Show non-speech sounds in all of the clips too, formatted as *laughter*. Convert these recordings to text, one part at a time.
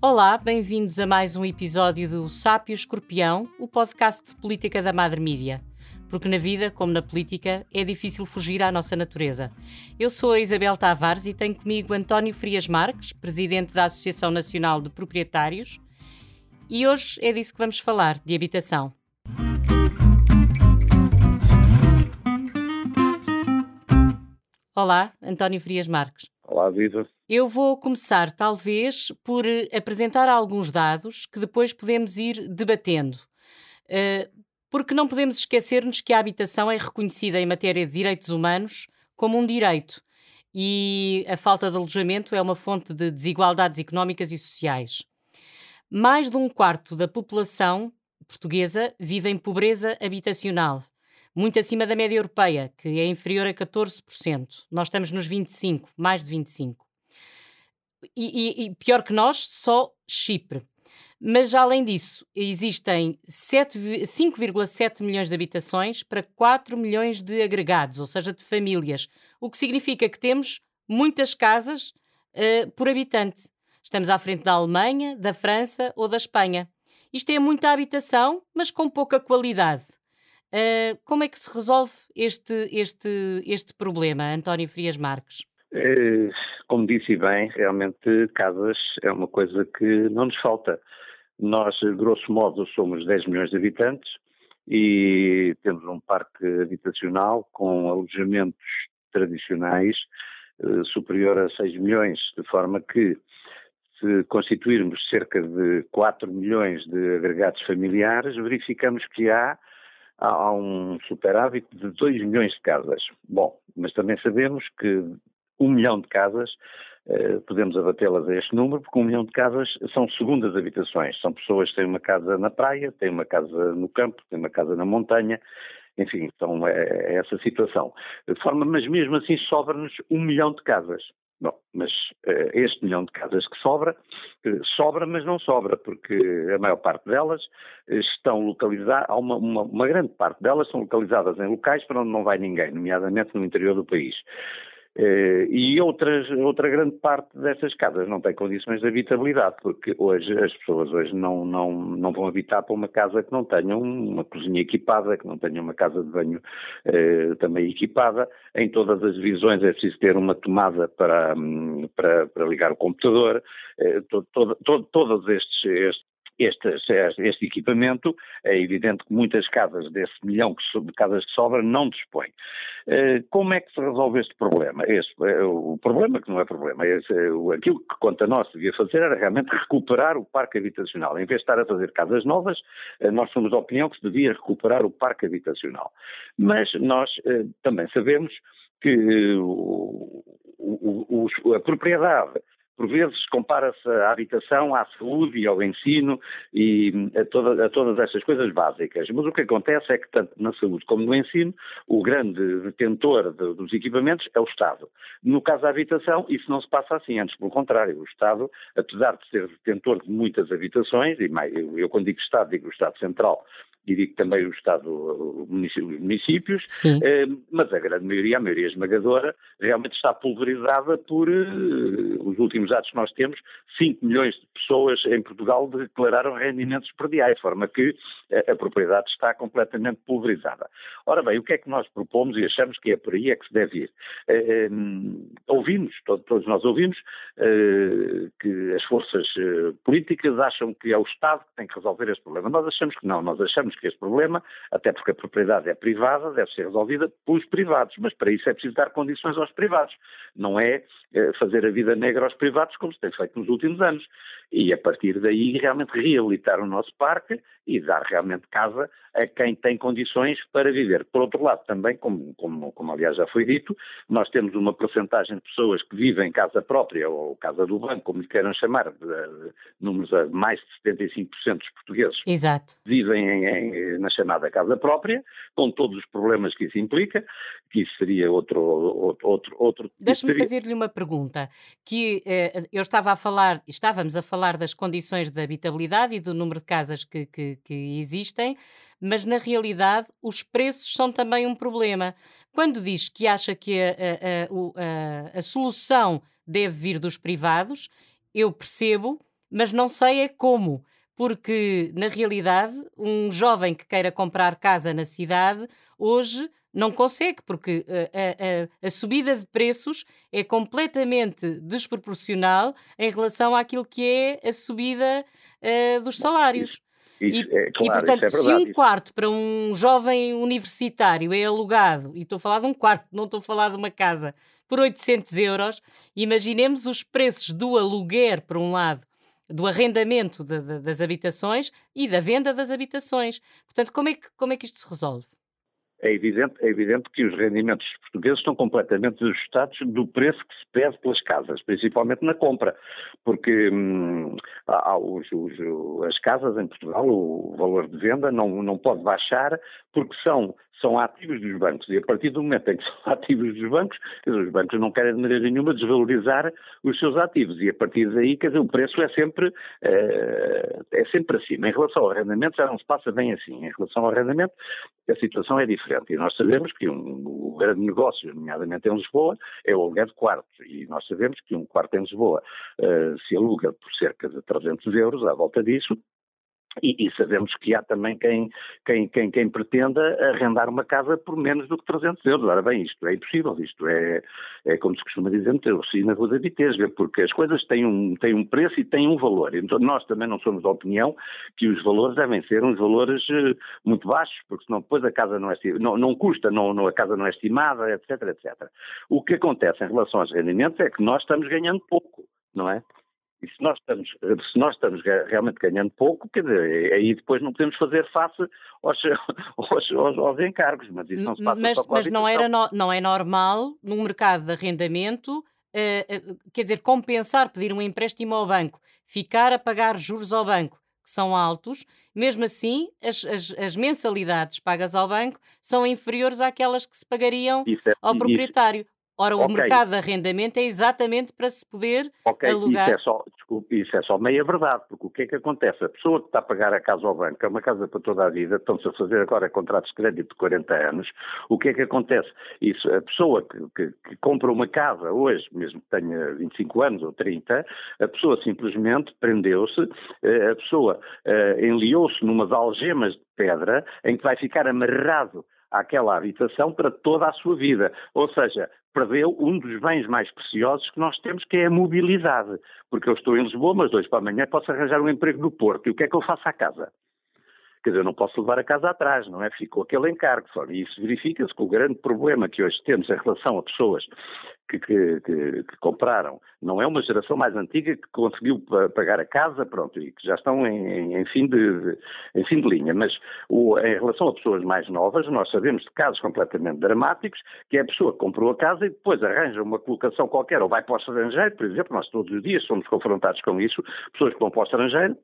Olá, bem-vindos a mais um episódio do Sápio Escorpião, o podcast de política da Madre Mídia. Porque na vida, como na política, é difícil fugir à nossa natureza. Eu sou a Isabel Tavares e tenho comigo António Frias Marques, presidente da Associação Nacional de Proprietários, e hoje é disso que vamos falar, de habitação. Olá, António Frias Marques. Olá, Viva. Eu vou começar, talvez, por eh, apresentar alguns dados que depois podemos ir debatendo. Uh, porque não podemos esquecer-nos que a habitação é reconhecida em matéria de direitos humanos como um direito e a falta de alojamento é uma fonte de desigualdades económicas e sociais. Mais de um quarto da população portuguesa vive em pobreza habitacional, muito acima da média europeia, que é inferior a 14%. Nós estamos nos 25%, mais de 25%. E, e, e pior que nós, só Chipre. Mas, além disso, existem 5,7 milhões de habitações para 4 milhões de agregados, ou seja, de famílias, o que significa que temos muitas casas uh, por habitante. Estamos à frente da Alemanha, da França ou da Espanha. Isto é muita habitação, mas com pouca qualidade. Uh, como é que se resolve este, este, este problema, António Frias Marques? É, como disse bem, realmente casas é uma coisa que não nos falta. Nós, grosso modo, somos 10 milhões de habitantes e temos um parque habitacional com alojamentos tradicionais eh, superior a 6 milhões, de forma que se constituirmos cerca de 4 milhões de agregados familiares, verificamos que há há um superávit de 2 milhões de casas. Bom, mas também sabemos que um milhão de casas, eh, podemos abatê-las a este número, porque um milhão de casas são segundas habitações. São pessoas que têm uma casa na praia, têm uma casa no campo, têm uma casa na montanha, enfim, então é, é essa situação. De forma, mas mesmo assim sobra-nos um milhão de casas. Bom, mas uh, este milhão de casas que sobra, uh, sobra, mas não sobra, porque a maior parte delas uh, estão localizadas, uma, uma, uma, grande parte delas são localizadas em locais para onde não vai ninguém, nomeadamente no interior do país. Uh, e outras, outra grande parte dessas casas não tem condições de habitabilidade, porque hoje as pessoas hoje não, não, não vão habitar para uma casa que não tenha uma cozinha equipada, que não tenha uma casa de banho uh, também equipada. Em todas as divisões é preciso ter uma tomada para, para, para ligar o computador. To, todos estes, estes este, este equipamento, é evidente que muitas casas desse milhão de casas que sobra não dispõem. Eh, como é que se resolve este problema? Este, eh, o problema que não é problema, esse, aquilo que quanto a nós devia fazer era realmente recuperar o parque habitacional. Em vez de estar a fazer casas novas, eh, nós somos da opinião que se devia recuperar o parque habitacional. Mas nós também sabemos que o, o, o, a propriedade por vezes compara-se a habitação à saúde e ao ensino e a, toda, a, todas estas coisas básicas. Mas o que acontece é que, tanto na saúde como no ensino, o grande detentor de, dos equipamentos é o Estado. No caso da habitação, isso não se passa assim, antes pelo contrário. O Estado, apesar de ser detentor de muitas habitações, e mais, eu, eu quando digo Estado, digo o Estado Central, e digo também o Estado, os municípios, eh, mas a grande maioria, a maioria esmagadora, realmente está pulverizada por eh, os últimos dados que nós temos, 5 milhões de pessoas em Portugal declararam rendimentos perdiais, de forma que a, a propriedade está completamente pulverizada. Ora bem, o que é que nós propomos e achamos que é por aí é que se deve ir? Eh, ouvimos, todos, todos nós ouvimos, que as forças políticas acham que é o Estado que tem que resolver este problema. Nós achamos que não, nós achamos que este problema, até porque a propriedade é privada, deve ser resolvida pelos privados, mas para isso é preciso dar condições aos privados. Não é eh, fazer a vida negra aos privados como se tem feito nos últimos anos. E a partir daí realmente reabilitar o nosso parque e dar realmente casa a quem tem condições para viver. Por outro lado, também, como, como, como aliás já foi dito, nós temos uma porcentagem de pessoas que vivem em casa própria ou casa do banco, como lhe queiram chamar, de, de, números a mais de 75% dos portugueses Exato. vivem em, em, na chamada casa própria, com todos os problemas que isso implica, que isso seria outro... outro, outro, outro Deixe-me fazer-lhe uma pergunta, que eh, eu estava a falar, estávamos a falar das condições de habitabilidade e do número de casas que, que, que existem, mas na realidade os preços são também um problema. Quando diz que acha que a, a, a, a, solução deve vir dos privados, eu percebo, mas não sei é como. Porque, na realidade, um jovem que queira comprar casa na cidade, hoje não consegue, porque a, a, a, subida de preços é completamente desproporcional em relação àquilo que é a subida uh, dos salários. Isso, e, é, claro, e, portanto, é se um quarto para um jovem universitário é alugado, e estou a falar de um quarto, não estou a falar de uma casa, por 800 euros, imaginemos os preços do aluguer, por um lado, do arrendamento de, de, das habitações e da venda das habitações. Portanto, como é que, como é que isto se resolve? É evidente, é evidente que os rendimentos portugueses estão completamente ajustados do preço que se pede pelas casas, principalmente na compra, porque hum, há, os, os, as casas em Portugal, o valor de venda não, não pode baixar porque são são ativos dos bancos. E a partir do momento em que *laughs* são ativos dos bancos, os bancos não querem de maneira nenhuma desvalorizar os seus ativos. E a partir daí, quer dizer, o preço é sempre, uh, é sempre acima. Em relação ao arrendamento, já não se passa bem assim. Em relação ao arrendamento, a situação é diferente. E nós sabemos que um, o grande negócio, nomeadamente em Lisboa, é o aluguer de quartos. E nós sabemos que um quarto em Lisboa uh, se aluga por cerca de 300 euros à volta disso, e, e, sabemos que há também quem, quem, quem, quem, pretenda arrendar uma casa por menos do que 300 euros. Ora bem, isto é impossível, isto é, é como se costuma dizer, meter o na rua da Vitesga, porque as coisas têm um, têm um preço e têm um valor. Então nós também não somos da opinião que os valores devem ser uns valores eh, muito baixos, porque senão depois a casa não é não, não custa, não, não, a casa não é estimada, etc, etc. O que acontece em relação aos rendimentos é que nós estamos ganhando pouco, não é? E se nós estamos, se nós estamos realmente ganhando pouco, quer dizer, aí depois não podemos fazer face aos, aos, aos, aos encargos, mas isso não se passa Mas, mas não, era no, não é normal, num mercado de arrendamento, uh, uh, quer dizer, compensar, pedir um empréstimo ao banco, ficar a pagar juros ao banco, que são altos, mesmo assim as, as, as mensalidades pagas ao banco são inferiores àquelas que se pagariam é, ao proprietário. Isso, Ora, o okay. mercado de arrendamento é exatamente para se poder okay. alugar. Isso é, só, desculpe, isso é só meia verdade, porque o que é que acontece? A pessoa que está a pagar a casa ao banco, é uma casa para toda a vida, estão-se a fazer agora contratos de crédito de 40 anos, o que é que acontece? Isso, a pessoa que, que, que compra uma casa hoje, mesmo que tenha 25 anos ou 30, a pessoa simplesmente prendeu-se, eh, a pessoa uh, enliou-se numas algemas de pedra em que vai ficar amarrado àquela habitação para toda a sua vida. Ou seja, perdeu um dos bens mais preciosos que nós temos, que é a mobilidade. Porque eu estou em Lisboa, mas dois para amanhã posso arranjar um emprego no Porto. E o que é que eu faço à casa? Quer dizer, eu não posso levar a casa atrás, não é? Ficou aquele encargo. E isso verifica-se que o grande problema que hoje temos em relação a pessoas que, que, que, que, compraram não é uma geração mais antiga que conseguiu pagar a casa, pronto, e que já estão em, em fim, de, em fim de linha. Mas o, em relação a pessoas mais novas, nós sabemos de casos completamente dramáticos, que é a pessoa que comprou a casa e depois arranja uma colocação qualquer, ou vai para o estrangeiro, por exemplo, nós todos os dias somos confrontados com isso, pessoas que vão para o estrangeiro,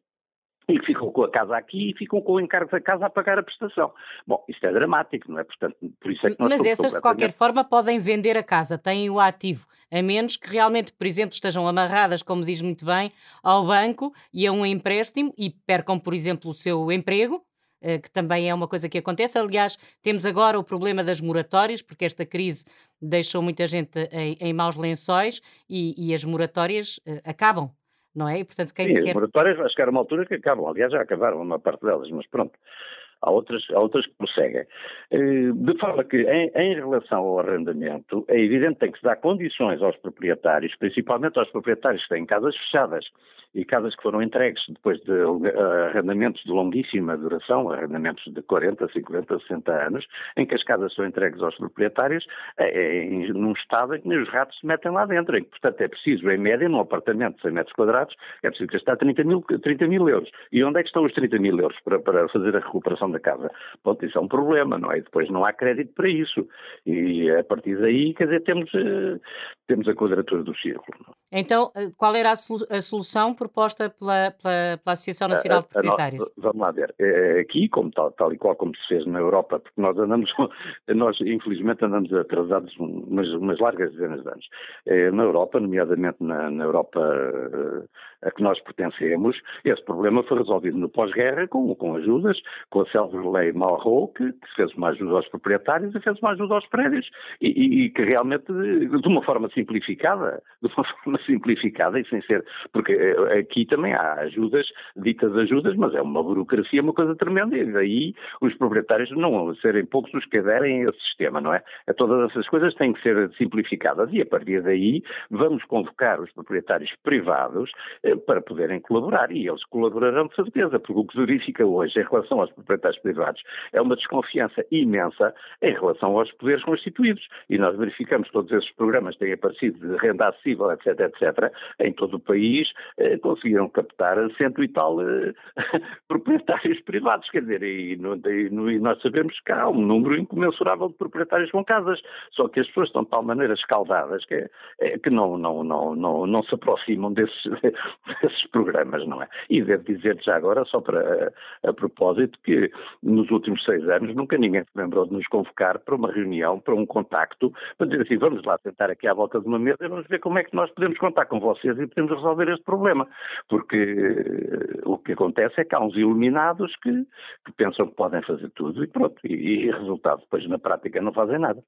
e ficam com a casa aqui e ficam com o encargo da casa a pagar a prestação. Bom, isto é dramático, não é? Portanto, por isso é que nós Mas essas, de qualquer forma, podem vender a casa, têm o ativo, a menos que realmente, por exemplo, estejam amarradas, como diz muito bem, ao banco e a um empréstimo e percam, por exemplo, o seu emprego, eh, que também é uma coisa que acontece. Aliás, temos agora o problema das moratórias, porque esta crise deixou muita gente em, em maus lençóis e, e as moratórias uh, acabam não é? E, portanto, quem Sim, quer... as moratórias acho que era uma altura que acabam, aliás já acabaram uma parte delas, mas pronto, há outras, há outras que prosseguem. Eh, de forma que, em, em, relação ao arrendamento, é evidente que tem que se dar condições aos proprietários, principalmente aos proprietários que têm casas fechadas, e casas que foram entregues depois de uh, arrendamentos de longuíssima duração, arrendamentos de 40, 50, 60 anos, em que as casas são entregues aos proprietários é, é, num estado em que os ratos se metem lá dentro, em que, portanto, é preciso, em média, num apartamento de 100 metros quadrados, é preciso gastar 30 mil, 30 mil euros. E onde é que estão os 30 mil euros para, para fazer a recuperação da casa? Bom, isso é um problema, não é? E depois não há crédito para isso. E a partir daí, quer dizer, temos, uh, temos a quadratura do círculo. Então, qual era a, solução proposta pela, pela, pela Associação Nacional de Proprietários? Vamos lá ver. É, aqui, como tal, tal e qual como se fez na Europa, porque nós andamos, *laughs* nós infelizmente andamos atrasados umas, umas largas dezenas de anos. É, na Europa, nomeadamente na, na Europa eh, a que nós pertencemos, esse problema foi resolvido no pós-guerra com, com ajudas, com a célebre lei Malraux, que, que, fez uma ajuda aos proprietários e fez uma ajuda aos prédios, e, e, e que realmente, de uma forma simplificada, de uma *laughs* forma simplificada e sem ser, porque eh, aqui também há ajudas, ditas ajudas, mas é uma burocracia, uma coisa tremenda, e daí os proprietários não serem poucos os que aderem a esse sistema, não é? Todas essas coisas têm que ser simplificadas e a partir daí vamos convocar os proprietários privados eh, para poderem colaborar e eles colaborarão de certeza, porque o que verifica hoje em relação aos proprietários privados é uma desconfiança imensa em relação aos poderes constituídos e nós verificamos todos esses programas têm aparecido de renda acessível, etc, etc, em todo o país, eh, conseguiram captar cento e tal eh, *laughs* proprietários privados, quer dizer, e, no, e, nós sabemos que há um número incomensurável de proprietários com casas, só que as pessoas estão de tal maneira escaldadas que, é, que não, não, não, não, não se aproximam desses, *laughs* desses programas, não é? E devo dizer já agora, só para a, a propósito, que nos últimos seis anos nunca ninguém se lembrou de nos convocar para uma reunião, para um contacto, para dizer assim, vamos lá sentar aqui à volta de uma mesa e vamos ver como é que nós podemos contar com vocês e podemos resolver este problema. Porque uh, o que acontece é que há uns iluminados que, que pensam que podem fazer tudo e pronto, e, e resultado, depois na prática não fazem nada.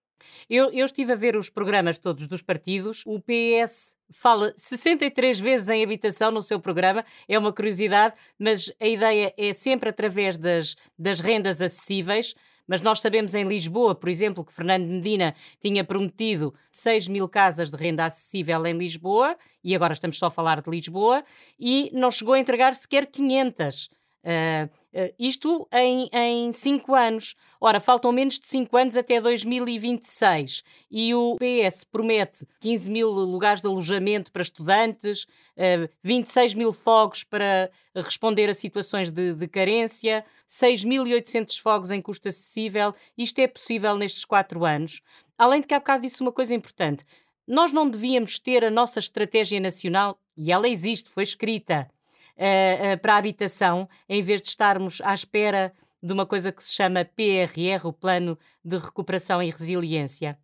Eu, eu estive a ver os programas todos dos partidos, o PS fala 63 vezes em habitação no seu programa, é uma curiosidade, mas a ideia é sempre através das, das rendas acessíveis. Mas nós sabemos em Lisboa, por exemplo, que Fernando Medina tinha prometido 6 mil casas de renda acessível em Lisboa, e agora estamos só a falar de Lisboa, e não chegou a entregar sequer 500. Uh, uh, isto em, em cinco anos. Ora, faltam menos de 5 anos até 2026 e o PS promete 15 mil lugares de alojamento para estudantes, uh, 26 mil fogos para responder a situações de, de carência, 6.800 fogos em custo acessível. Isto é possível nestes quatro anos. Além de que há bocado disse uma coisa importante. Nós não devíamos ter a nossa estratégia nacional, e ela existe, foi escrita, uh, para a habitação, em vez de estarmos à espera de uma coisa que se chama PRR, o Plano de Recuperação e Resiliência?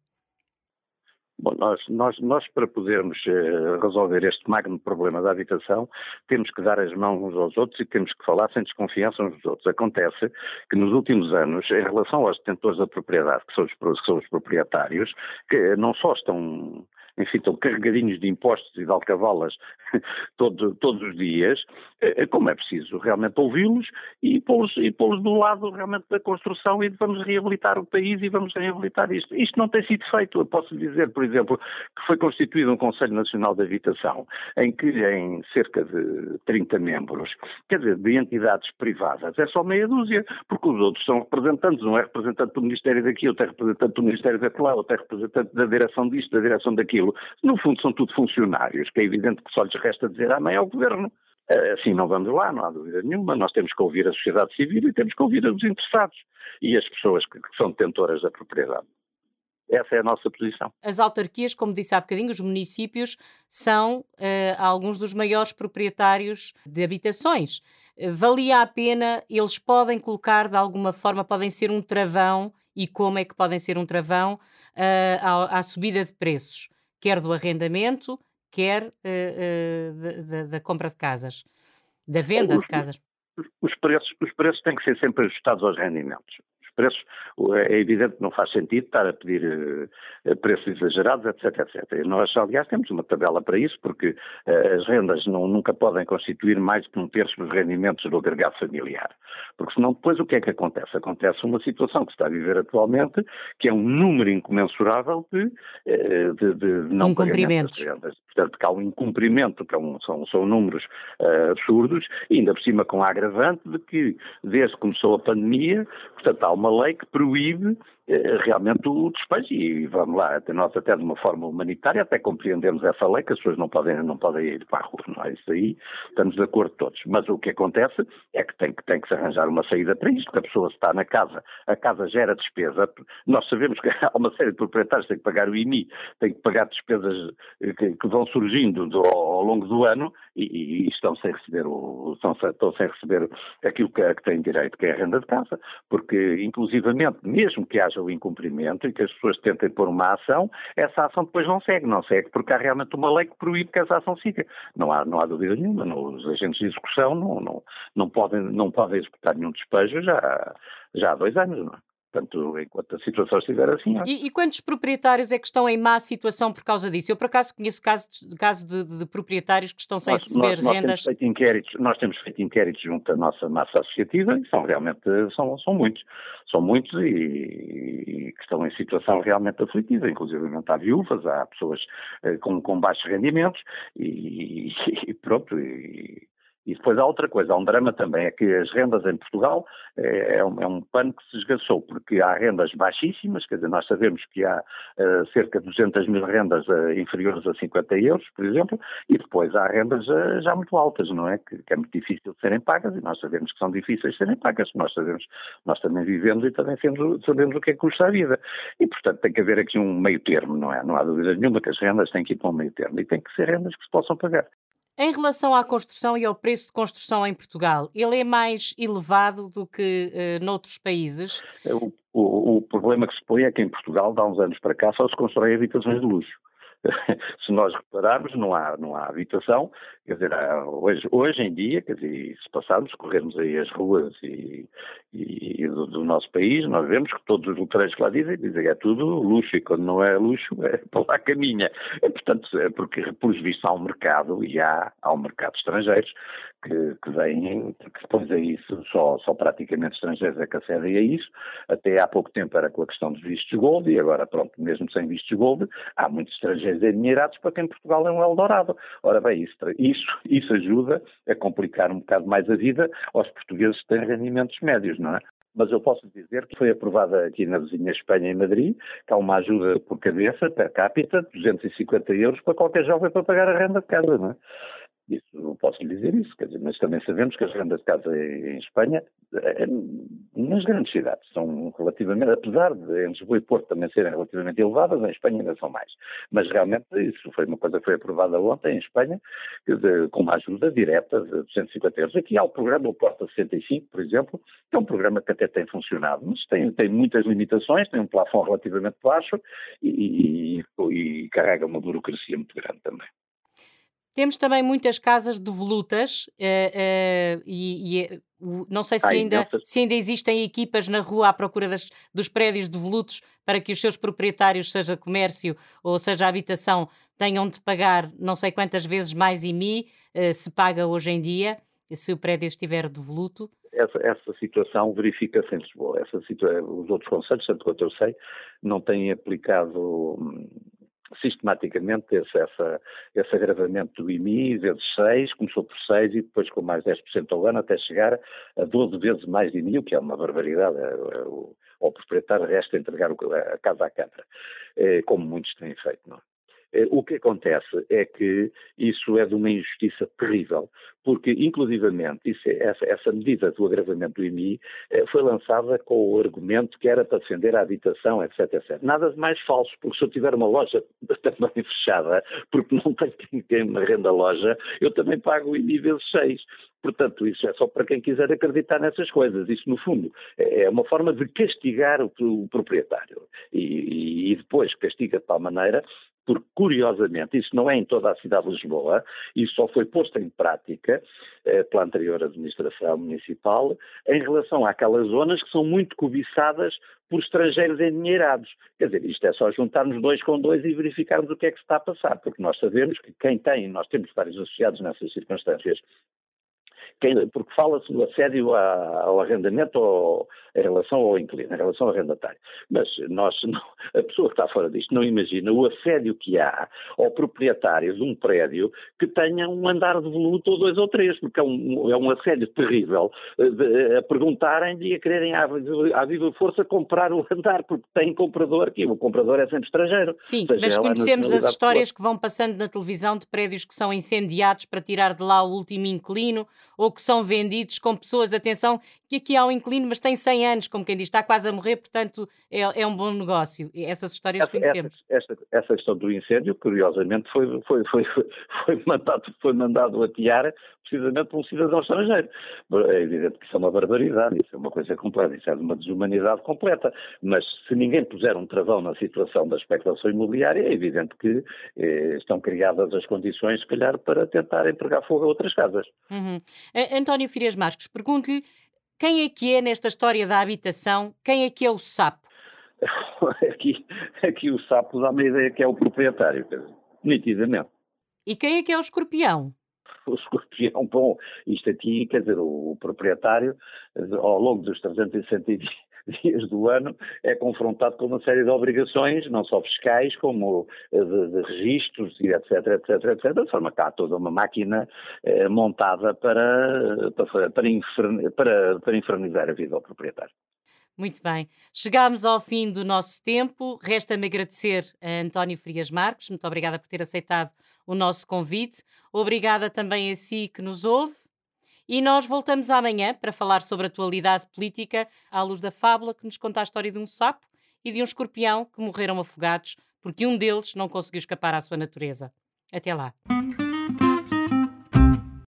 Bom, nós, nós, nós para podermos uh, resolver este magno problema da habitação, temos que dar as mãos uns aos outros e temos que falar sem desconfiança uns dos outros. Acontece que nos últimos anos, em relação aos detentores da propriedade, que são os, que são os proprietários, que não só estão enfim, estão carregadinhos de impostos e de alcavalas *laughs* todo, todos os dias, eh, como é preciso realmente ouvi-los e pô-los pô do lado realmente da construção e de vamos reabilitar o país e vamos reabilitar isto. Isto não tem sido feito. Eu posso dizer, por exemplo, que foi constituído um Conselho Nacional de Habitação, em que em cerca de 30 membros, quer dizer, de entidades privadas, é só meia dúzia, porque os outros são representantes, não é representante do Ministério daqui, outro é representante do Ministério daquele lá, outro é representante da direção disto, da direção daquilo. No fundo são tudo funcionários, que é evidente que só lhes resta dizer amém ao governo. Eh, assim não vamos lá, não há dúvida nenhuma. Nós temos que ouvir a sociedade civil e temos que ouvir os interessados e as pessoas que, são detentoras da propriedade. Essa é a nossa posição. As autarquias, como disse há bocadinho, os municípios são uh, alguns dos maiores proprietários de habitações. Uh, valia a pena, eles podem colocar de alguma forma, podem ser um travão, e como é que podem ser um travão uh, à, à subida de preços, quer do arrendamento, quer uh, uh, da compra de casas, da venda os, de casas? Os preços, os preços têm que ser sempre ajustados aos rendimentos preços, é evidente que não faz sentido estar a pedir uh, preços exagerados, etc, etc. Nós, aliás, temos uma tabela para isso, porque uh, as rendas não, nunca podem constituir mais que um terço dos rendimentos do agregado familiar. Porque senão depois o que é que acontece? Acontece uma situação que se está a viver atualmente, que é um número incomensurável de, uh, de, de não de rendas. Portanto, que há um incumprimento, que é um, são, são números absurdos, e ainda por cima com a agravante de que, desde que começou a pandemia, portanto, há uma lei que proíbe realmente o despejo e vamos lá, nós até de uma forma humanitária até compreendemos essa lei que as pessoas não podem, não podem ir para a rua, não é? Isso aí estamos de acordo todos. Mas o que acontece é que tem, que tem que se arranjar uma saída para isto, que a pessoa está na casa, a casa gera despesa, nós sabemos que há uma série de proprietários que têm que pagar o IMI, têm que pagar despesas eh, que, que vão surgindo do, ao longo do ano e, e, estão sem receber o, estão, estão sem receber aquilo que, que têm direito, que é a renda de casa, porque inclusivamente, mesmo que haja o incumprimento e que as pessoas tentem pôr uma ação, essa ação depois não segue, não segue porque há realmente uma lei que proíbe que essa ação siga. Não há, não há dúvida nenhuma, os agentes de execução não, não, não, podem, não podem executar nenhum despejo já, já há dois anos, não é? Portanto, enquanto a situação estiver assim. E, e, quantos proprietários é que estão em má situação por causa disso? Eu, por acaso, conheço casos caso de, de, proprietários que estão sem nós, receber nós, rendas. Nós temos, feito inquéritos, nós temos feito inquéritos junto à nossa massa associativa e são realmente são, são muitos. São muitos e, e que estão em situação realmente aflitiva. Inclusive, há viúvas, há pessoas eh, com, com baixos rendimentos e, e pronto. E, e depois há outra coisa, há um drama também, é que as rendas em Portugal é, é, um, é um, pano que se esgaçou, porque há rendas baixíssimas, quer dizer, nós sabemos que há uh, cerca de 200 mil rendas uh, inferiores a 50 euros, por exemplo, e depois há rendas uh, já muito altas, não é? Que, que, é muito difícil de serem pagas, e nós sabemos que são difíceis de serem pagas, nós sabemos, nós também vivemos e também sabemos, sabemos o que é que custa a vida. E, portanto, tem que haver aqui um meio termo, não é? Não há dúvida nenhuma que as rendas têm que ir para um meio termo, e tem que ser rendas que se possam pagar. Em relação à construção e ao preço de construção em Portugal, ele é mais elevado do que uh, noutros países? O, o, o, problema que se põe é que em Portugal, há uns anos para cá, só se constrói habitações de luxo. *laughs* se nós repararmos, não há, não há habitação, quer dizer, hoje, hoje em dia, quer dizer, se passarmos, corrermos aí as ruas e, e, e do, do, nosso país, nós vemos que todos os letreiros que lá dizem, dizem que é tudo luxo, e quando não é luxo, é *laughs* para lá caminha. É, portanto, é porque, por visto, há um mercado, e há, há um mercado de estrangeiros, que, que vêm, que depois é isso, só, só praticamente estrangeiros é que acedem a isso. Até há pouco tempo era com a questão dos vistos gold e agora, pronto, mesmo sem vistos gold, há muitos estrangeiros endinheirados para quem Portugal é um Eldorado. Ora bem, isso, isso, isso ajuda a complicar um bocado mais a vida aos portugueses que têm rendimentos médios, não é? mas eu posso dizer que foi aprovada aqui na vizinha Espanha, em Madrid, que há uma ajuda por cabeça, per capita, 250 euros para qualquer jovem para pagar a renda de casa, não é? Isso, posso lhe dizer isso, quer dizer, mas também sabemos que as rendas de casa em Espanha, eh, nas grandes cidades, são relativamente, apesar de em Lisboa e Porto também serem relativamente elevadas, em Espanha ainda são mais. Mas realmente isso foi uma coisa que foi aprovada ontem em Espanha, com uma ajuda direta de 250 euros. Aqui há o programa o Porta 65, por exemplo, que é um programa que até tem funcionado, mas tem, tem muitas limitações, tem um plafond relativamente baixo e, e, e carrega uma burocracia muito grande também. Temos também muitas casas devolutas uh, uh, e, e não sei se, Ai, ainda, se ainda existem equipas na rua à procura das, dos prédios devolutos para que os seus proprietários, seja comércio ou seja habitação, tenham de pagar não sei quantas vezes mais IMI, uh, se paga hoje em dia, se o prédio estiver devoluto. Essa, essa situação verifica-se em Lisboa. Essa situa os outros conselhos, tanto quanto eu sei, não têm aplicado hum, sistematicamente esse, essa, esse agravamento do IMI vezes 6, começou por 6 e depois com mais 10% ao ano até chegar a 12 vezes mais de IMI, o que é uma barbaridade. É, é, ao proprietário resta entregar a casa à Câmara, é, como muitos têm feito. Não? Eh, o que acontece é que isso é de uma injustiça terrível, porque, inclusivamente, isso, é, essa, essa, medida do agravamento do IMI eh, foi lançada com o argumento que era para defender a habitação, etc, etc. Nada de mais falso, porque se eu tiver uma loja *laughs* também fechada, porque não tenho quem me renda a loja, eu também pago o IMI vezes 6. Portanto, isso é só para quem quiser acreditar nessas coisas. Isso, no fundo, é, é uma forma de castigar o, o proprietário. E, e, depois castiga de tal maneira porque, curiosamente, isso não é em toda a cidade de Lisboa, isso só foi posto em prática eh, pela anterior administração municipal em relação àquelas zonas que são muito cobiçadas por estrangeiros endinheirados. Quer dizer, isto é só juntarmos dois com dois e verificarmos o que é que se está a passar, porque nós sabemos que quem tem, nós temos vários associados nessas circunstâncias, porque fala-se do assédio ao arrendamento ou em relação ao inquilino, em relação ao arrendatário. Mas nós, não, a pessoa que está fora disto não imagina o assédio que há ao proprietário de um prédio que tenha um andar de voluto ou dois ou três, porque é um, é um assédio terrível eh, de, a perguntarem e a quererem à, à viva força comprar o andar, porque tem comprador aqui, o comprador é sempre estrangeiro. Sim, mas conhecemos as histórias que vão passando na televisão de prédios que são incendiados para tirar de lá o último inquilino ou que são vendidos com pessoas, atenção, que aqui há um inclino, mas tem 100 anos, como quem diz, está quase a morrer, portanto é, é um bom negócio. Essas histórias essa, conhecemos. Essa, essa, essa, questão do incêndio, curiosamente, foi, foi, foi, foi, mandado, foi mandado atear precisamente por um cidadão estrangeiro. É evidente que isso é uma barbaridade, isso é uma coisa completa, isso é uma desumanidade completa. Mas se ninguém puser um travão na situação da especulação imobiliária, é evidente que eh, estão criadas as condições, se calhar, para tentar empregar fogo a outras casas. Uhum. António Firias Marques, pergunto-lhe quem é que é nesta história da habitação? Quem é que é o sapo? *laughs* Aqui, aqui o sapo dá-me a ideia que é o proprietário, nitidamente. E quem é que é o escorpião? O escorpião, bom, isto aqui, quer dizer, o, o proprietário, ao longo dos 360 *laughs* dias do ano, é confrontado com uma série de obrigações, não só fiscais, como de, de registros etc, etc, etc, de forma que há toda uma máquina eh, montada para, para, para, para, para infernizar a vida ao proprietário. Muito bem. Chegámos ao fim do nosso tempo. Resta-me agradecer a António Frias Marques. Muito obrigada por ter aceitado o nosso convite. Obrigada também a si que nos ouve. E nós voltamos amanhã para falar sobre a atualidade política à luz da fábula que nos conta a história de um sapo e de um escorpião que morreram afogados porque um deles não conseguiu escapar à sua natureza. Até lá.